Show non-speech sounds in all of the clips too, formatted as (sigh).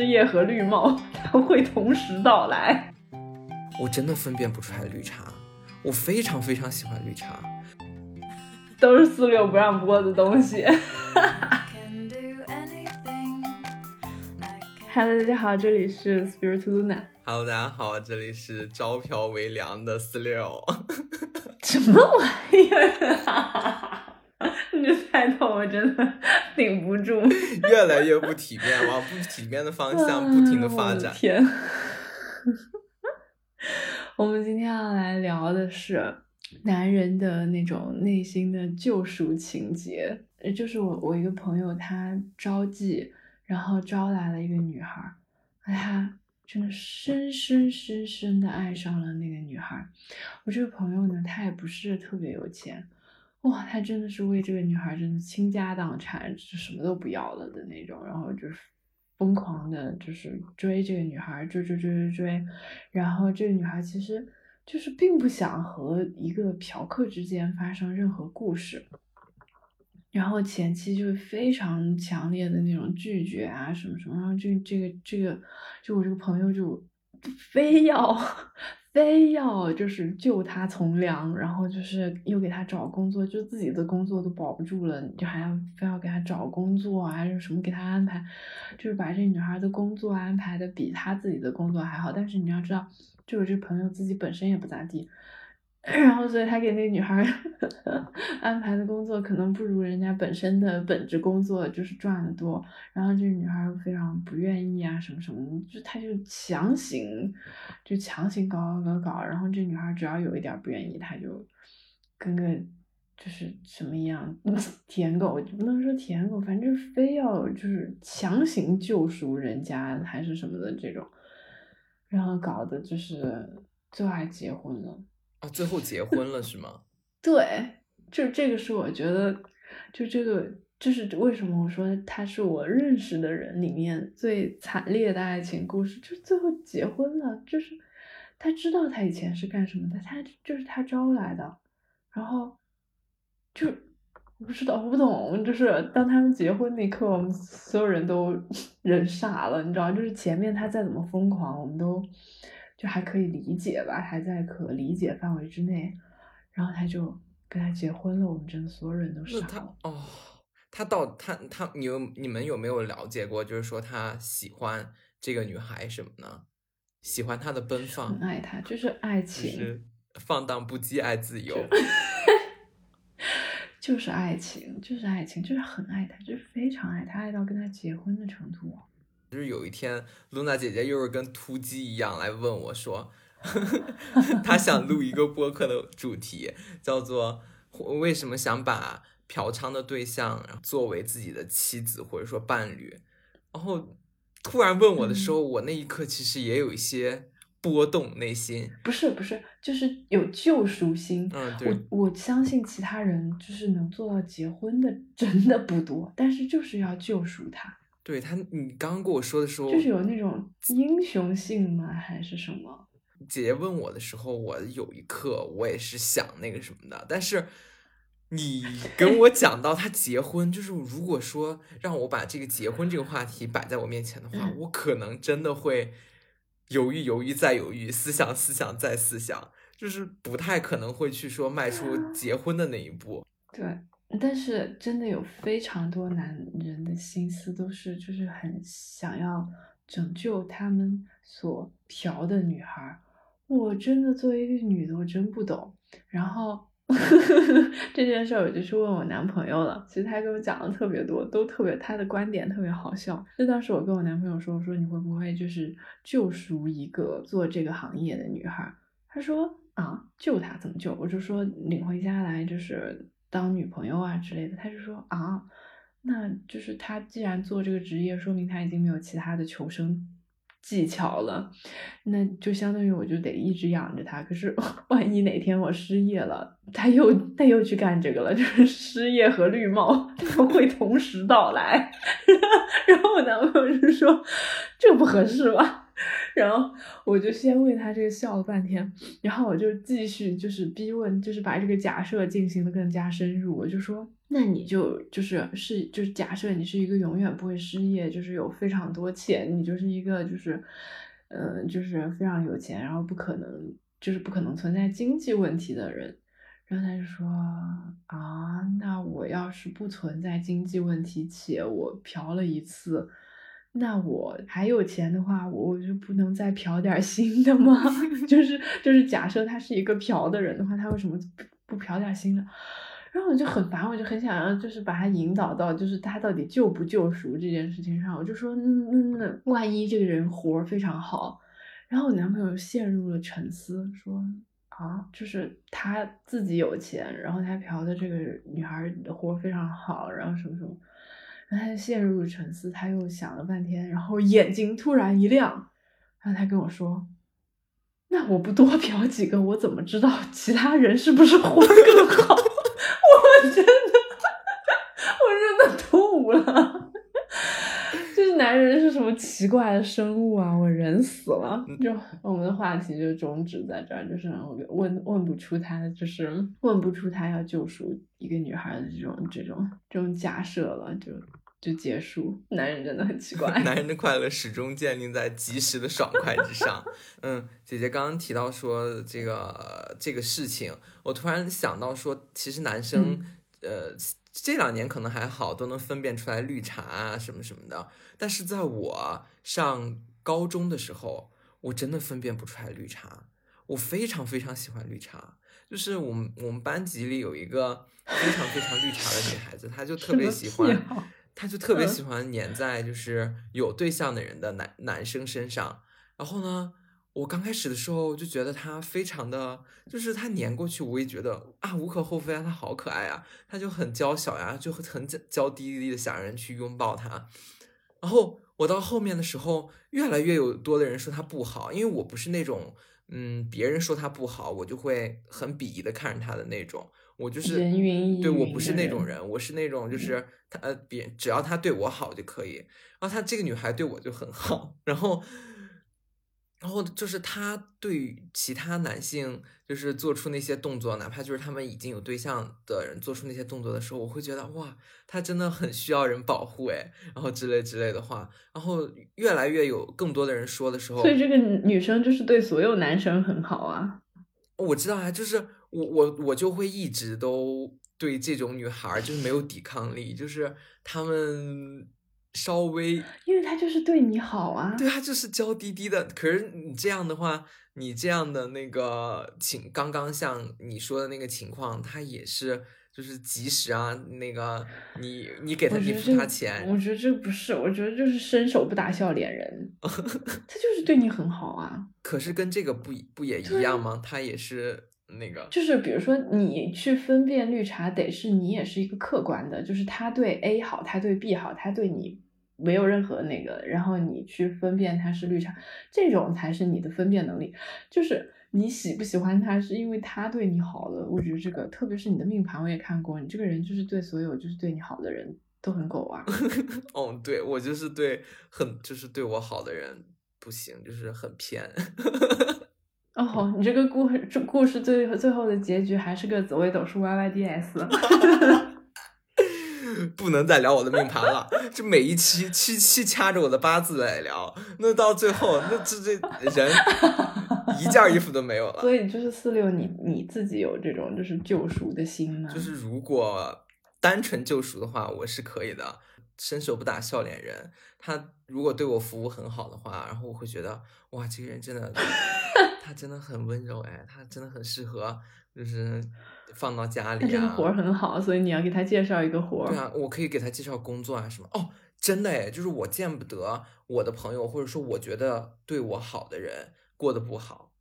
失业和绿帽，它会同时到来。我真的分辨不出来绿茶，我非常非常喜欢绿茶，都是四六不让播的东西。(laughs) Hello，大家好，这里是 Spirit Luna。Hello，大家好，这里是招嫖为良的四六。(laughs) 什么玩意儿？(laughs) 你这菜头我真的顶不住，越来越不体面，往不体面的方向不停的发展。天，(laughs) 我们今天要来聊的是男人的那种内心的救赎情节。就是我我一个朋友，他招妓，然后招来了一个女孩，他真的深深深深的爱上了那个女孩。我这个朋友呢，他也不是特别有钱。哇，他真的是为这个女孩真的倾家荡产，就什么都不要了的那种，然后就是疯狂的，就是追这个女孩，追追追追追，然后这个女孩其实就是并不想和一个嫖客之间发生任何故事，然后前期就是非常强烈的那种拒绝啊什么什么，然后这这个这个就我这个朋友就非要。非要就是救他从良，然后就是又给他找工作，就自己的工作都保不住了，就还要非要给他找工作啊，还是什么给他安排，就是把这女孩的工作安排的比他自己的工作还好。但是你要知道，就是这朋友自己本身也不咋地。然后，所以他给那个女孩 (laughs) 安排的工作可能不如人家本身的本职工作就是赚的多。然后这女孩非常不愿意啊，什么什么，就他就强行就强行搞搞搞搞。然后这女孩只要有一点不愿意，他就跟个就是什么一样舔狗，不能说舔狗，反正非要就是强行救赎人家还是什么的这种。然后搞的就是最后还结婚了。啊，最后结婚了是吗？(laughs) 对，就这个是我觉得，就这个就是为什么我说他是我认识的人里面最惨烈的爱情故事，就最后结婚了，就是他知道他以前是干什么的，他就是他招来的，然后就我不知道，我不懂，就是当他们结婚那刻，我们所有人都 (laughs) 人傻了，你知道，就是前面他再怎么疯狂，我们都。就还可以理解吧，还在可理解范围之内，然后他就跟他结婚了，我们真的所有人都傻了。哦，他到他他你有你们有没有了解过？就是说他喜欢这个女孩什么呢？喜欢她的奔放，爱她，就是爱情，放荡不羁，爱自由，(laughs) 就是爱情，就是爱情，就是很爱他，就是非常爱他，爱到跟他结婚的程度。就是有一天，露娜姐姐又是跟突击一样来问我，说，(laughs) 她想录一个播客的主题，叫做为什么想把嫖娼的对象作为自己的妻子或者说伴侣。然后突然问我的时候，我那一刻其实也有一些波动，内心不是不是，就是有救赎心。嗯，对，我我相信其他人就是能做到结婚的真的不多，但是就是要救赎他。对他，你刚刚跟我说的时候，就是有那种英雄性吗？还是什么？姐姐问我的时候，我有一刻我也是想那个什么的。但是你 (laughs) 跟我讲到他结婚，就是如果说让我把这个结婚这个话题摆在我面前的话，我可能真的会犹豫犹豫再犹豫，思想思想再思想，就是不太可能会去说迈出结婚的那一步。对。但是真的有非常多男人的心思都是，就是很想要拯救他们所嫖的女孩。我真的作为一个女的，我真不懂。然后 (laughs) 这件事儿，我就去问我男朋友了。其实他跟我讲的特别多，都特别他的观点特别好笑。就当时我跟我男朋友说，我说你会不会就是救赎一个做这个行业的女孩？他说啊，救她怎么救？我就说领回家来就是。当女朋友啊之类的，他就说啊，那就是他既然做这个职业，说明他已经没有其他的求生技巧了，那就相当于我就得一直养着他。可是 (laughs) 万一哪天我失业了，他又他又去干这个了，就是失业和绿帽会同时到来。(laughs) 然后我男朋友就说这不合适吧？然后我就先为他这个笑了半天，然后我就继续就是逼问，就是把这个假设进行的更加深入。我就说，那你就就是是就是假设你是一个永远不会失业，就是有非常多钱，你就是一个就是呃就是非常有钱，然后不可能就是不可能存在经济问题的人。然后他就说啊，那我要是不存在经济问题，且我嫖了一次。那我还有钱的话，我就不能再嫖点新的吗？(laughs) 就是就是假设他是一个嫖的人的话，他为什么不不嫖点新的？然后我就很烦，我就很想要就是把他引导到就是他到底救不救赎这件事情上。我就说，嗯那那万一这个人活非常好，然后我男朋友陷入了沉思，说啊，就是他自己有钱，然后他嫖的这个女孩活非常好，然后什么什么。然后他陷入沉思，他又想了半天，然后眼睛突然一亮，然后他跟我说：“那我不多嫖几个，我怎么知道其他人是不是活得更好” (laughs) 我真的吐了。就是男人是什么奇怪的生物啊！我人死了。就我们的话题就终止在这儿，就是问问不出他，就是问不出他要救赎一个女孩的这种这种这种假设了，就。就结束，男人真的很奇怪。(laughs) 男人的 (laughs) 快乐始终建立在及时的爽快之上。嗯，姐姐刚刚提到说这个这个事情，我突然想到说，其实男生呃这两年可能还好，都能分辨出来绿茶啊什么什么的。但是在我上高中的时候，我真的分辨不出来绿茶。我非常非常喜欢绿茶，就是我们我们班级里有一个非常非常绿茶的女孩子，她就特别喜欢。她就特别喜欢粘在就是有对象的人的男男生身上，然后呢，我刚开始的时候就觉得他非常的，就是他粘过去，我也觉得啊无可厚非啊，他好可爱啊，他就很娇小呀，就很娇滴滴的想让人去拥抱他。然后我到后面的时候，越来越有多的人说他不好，因为我不是那种嗯别人说他不好，我就会很鄙夷的看着他的那种。我就是对我不是那种人，我是那种就是他呃，别只要他对我好就可以。然后他这个女孩对我就很好，然后然后就是他对其他男性就是做出那些动作，哪怕就是他们已经有对象的人做出那些动作的时候，我会觉得哇，他真的很需要人保护哎，然后之类之类的话，然后越来越有更多的人说的时候，所以这个女生就是对所有男生很好啊。我知道啊，就是。我我我就会一直都对这种女孩就是没有抵抗力，就是他们稍微，因为他就是对你好啊，对他就是娇滴滴的。可是你这样的话，你这样的那个情，刚刚像你说的那个情况，他也是就是及时啊，那个你你给他你付他钱，我觉得这不是，我觉得就是伸手不打笑脸人，(laughs) 他就是对你很好啊。可是跟这个不不也一样吗？他也是。那个就是，比如说你去分辨绿茶，得是你也是一个客观的，就是他对 A 好，他对 B 好，他对你没有任何那个，然后你去分辨他是绿茶，这种才是你的分辨能力。就是你喜不喜欢他，是因为他对你好了。我觉得这个，特别是你的命盘，我也看过，你这个人就是对所有就是对你好的人都很狗啊。(laughs) 哦，对我就是对很就是对我好的人不行，就是很偏。哦，你这个故事，这故事最最后的结局还是个紫微斗数 Y Y D S，(laughs) 不能再聊我的命盘了。这每一期期期掐着我的八字来聊，那到最后，那这这人一件衣服都没有了。(laughs) 所以就是四六，你你自己有这种就是救赎的心吗？就是如果单纯救赎的话，我是可以的。伸手不打笑脸人，他如果对我服务很好的话，然后我会觉得哇，这个人真的，他真的很温柔哎，他真的很适合，就是放到家里啊。活儿很好，所以你要给他介绍一个活儿。对啊，我可以给他介绍工作啊什么。哦，真的哎，就是我见不得我的朋友或者说我觉得对我好的人过得不好，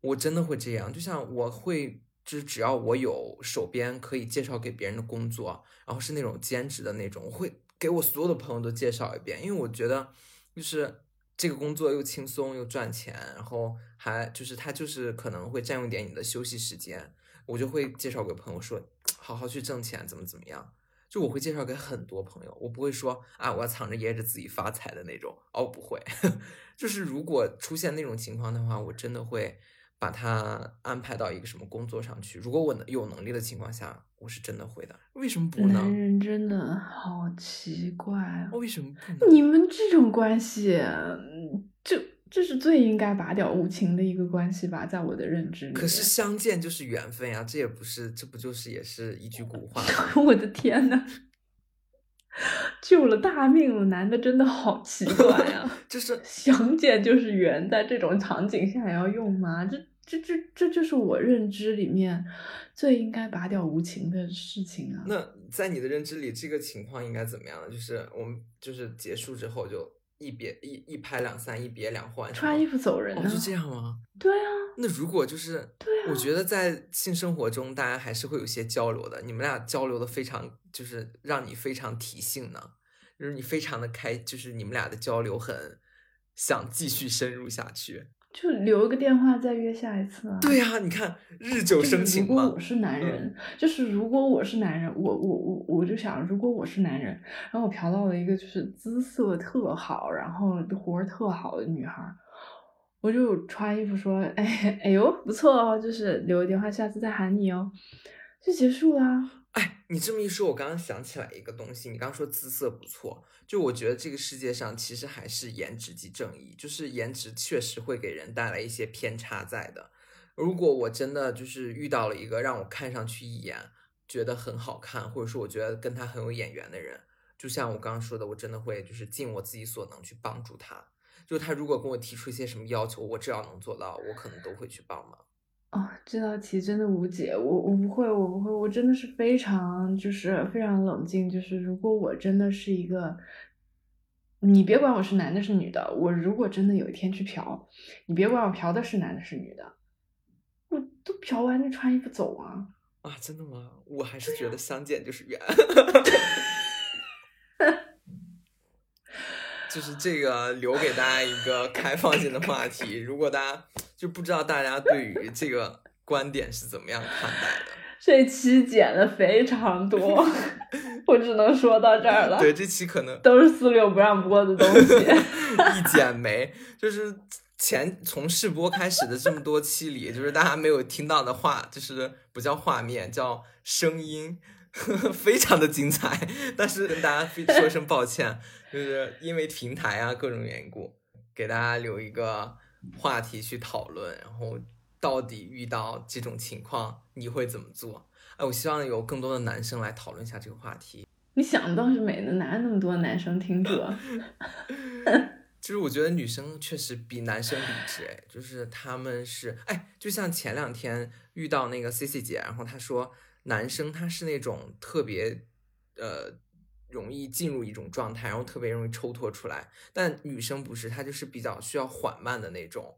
我真的会这样。就像我会，就是只要我有手边可以介绍给别人的工作，然后是那种兼职的那种，我会。给我所有的朋友都介绍一遍，因为我觉得就是这个工作又轻松又赚钱，然后还就是他就是可能会占用点你的休息时间，我就会介绍给朋友说，好好去挣钱，怎么怎么样。就我会介绍给很多朋友，我不会说啊，我要藏着掖着自己发财的那种。哦，不会，(laughs) 就是如果出现那种情况的话，我真的会把他安排到一个什么工作上去。如果我有能力的情况下，我是真的会的。为什么不呢？男人真的好奇怪啊！为什么不能？你们这种关系，就这是最应该拔掉无情的一个关系吧，在我的认知里。可是相见就是缘分呀，这也不是，这不就是也是一句古话？(laughs) 我的天呐，(laughs) 救了大命了，男的真的好奇怪啊！(laughs) 就是 (laughs) 相见就是缘，在这种场景下也要用吗？这这这这就是我认知里面最应该拔掉无情的事情啊！那在你的认知里，这个情况应该怎么样呢？就是我们就是结束之后就。一别一一拍两散，一别两欢，穿衣服走人呢？是这样吗？对啊。那如果就是，对啊。我觉得在性生活中，大家还是会有些交流的。你们俩交流的非常，就是让你非常提性呢，就是你非常的开，就是你们俩的交流很想继续深入下去。就留一个电话再约下一次啊！对呀，你看日久生情嘛。如果我是男人，就是如果我是男人，我我我我就想，如果我是男人，然后我嫖到了一个就是姿色特好，然后活儿特好的女孩，我就穿衣服说，哎 (laughs) 哎呦不错哦，就是留个电话，下次再喊你哦，就结束啦。哎，你这么一说，我刚刚想起来一个东西。你刚刚说姿色不错，就我觉得这个世界上其实还是颜值即正义，就是颜值确实会给人带来一些偏差在的。如果我真的就是遇到了一个让我看上去一眼觉得很好看，或者说我觉得跟他很有眼缘的人，就像我刚刚说的，我真的会就是尽我自己所能去帮助他。就他如果跟我提出一些什么要求，我只要能做到，我可能都会去帮忙。哦，这道题真的无解，我我不会，我不会，我真的是非常就是非常冷静，就是如果我真的是一个，你别管我是男的是女的，我如果真的有一天去嫖，你别管我嫖的是男的是女的，我都嫖完就穿衣服走啊！啊，真的吗？我还是觉得相见就是缘。(laughs) 就是这个留给大家一个开放性的话题，如果大家就不知道大家对于这个观点是怎么样看待的，(laughs) 这期剪的非常多，我只能说到这儿了。(laughs) 对，这期可能都是四六不让播的东西，(laughs) 一剪没，就是前从试播开始的这么多期里，就是大家没有听到的话，就是不叫画面，叫声音。非常的精彩，但是跟大家说声抱歉，就是因为平台啊各种缘故，给大家留一个话题去讨论。然后到底遇到这种情况你会怎么做？哎，我希望有更多的男生来讨论一下这个话题。你想倒是美呢，哪有那么多男生听着？(laughs) 就是我觉得女生确实比男生理智，哎，就是他们是哎，就像前两天遇到那个 C C 姐，然后她说。男生他是那种特别，呃，容易进入一种状态，然后特别容易抽脱出来。但女生不是，她就是比较需要缓慢的那种。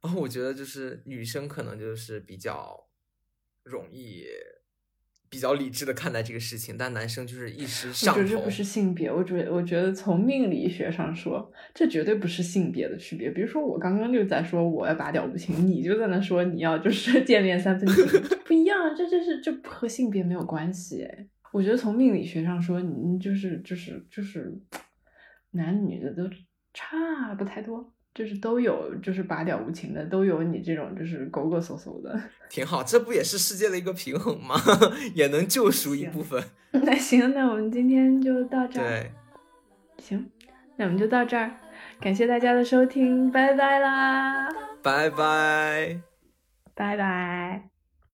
然后我觉得就是女生可能就是比较容易。比较理智的看待这个事情，但男生就是一时上头。我觉得这不是性别，我觉我觉得从命理学上说，这绝对不是性别的区别。比如说我刚刚就在说我要拔掉无情，你就在那说你要就是 (laughs) 见面三分情，不一样，这这是这和性别没有关系。哎，我觉得从命理学上说，你就是就是就是男女的都差不太多。就是都有，就是拔掉无情的，都有你这种就是狗狗嗖嗖的，(laughs) 挺好。这不也是世界的一个平衡吗？(laughs) 也能救赎一部分。(laughs) 那行，那我们今天就到这儿。对，行，那我们就到这儿。感谢大家的收听，拜拜啦！拜拜，拜拜。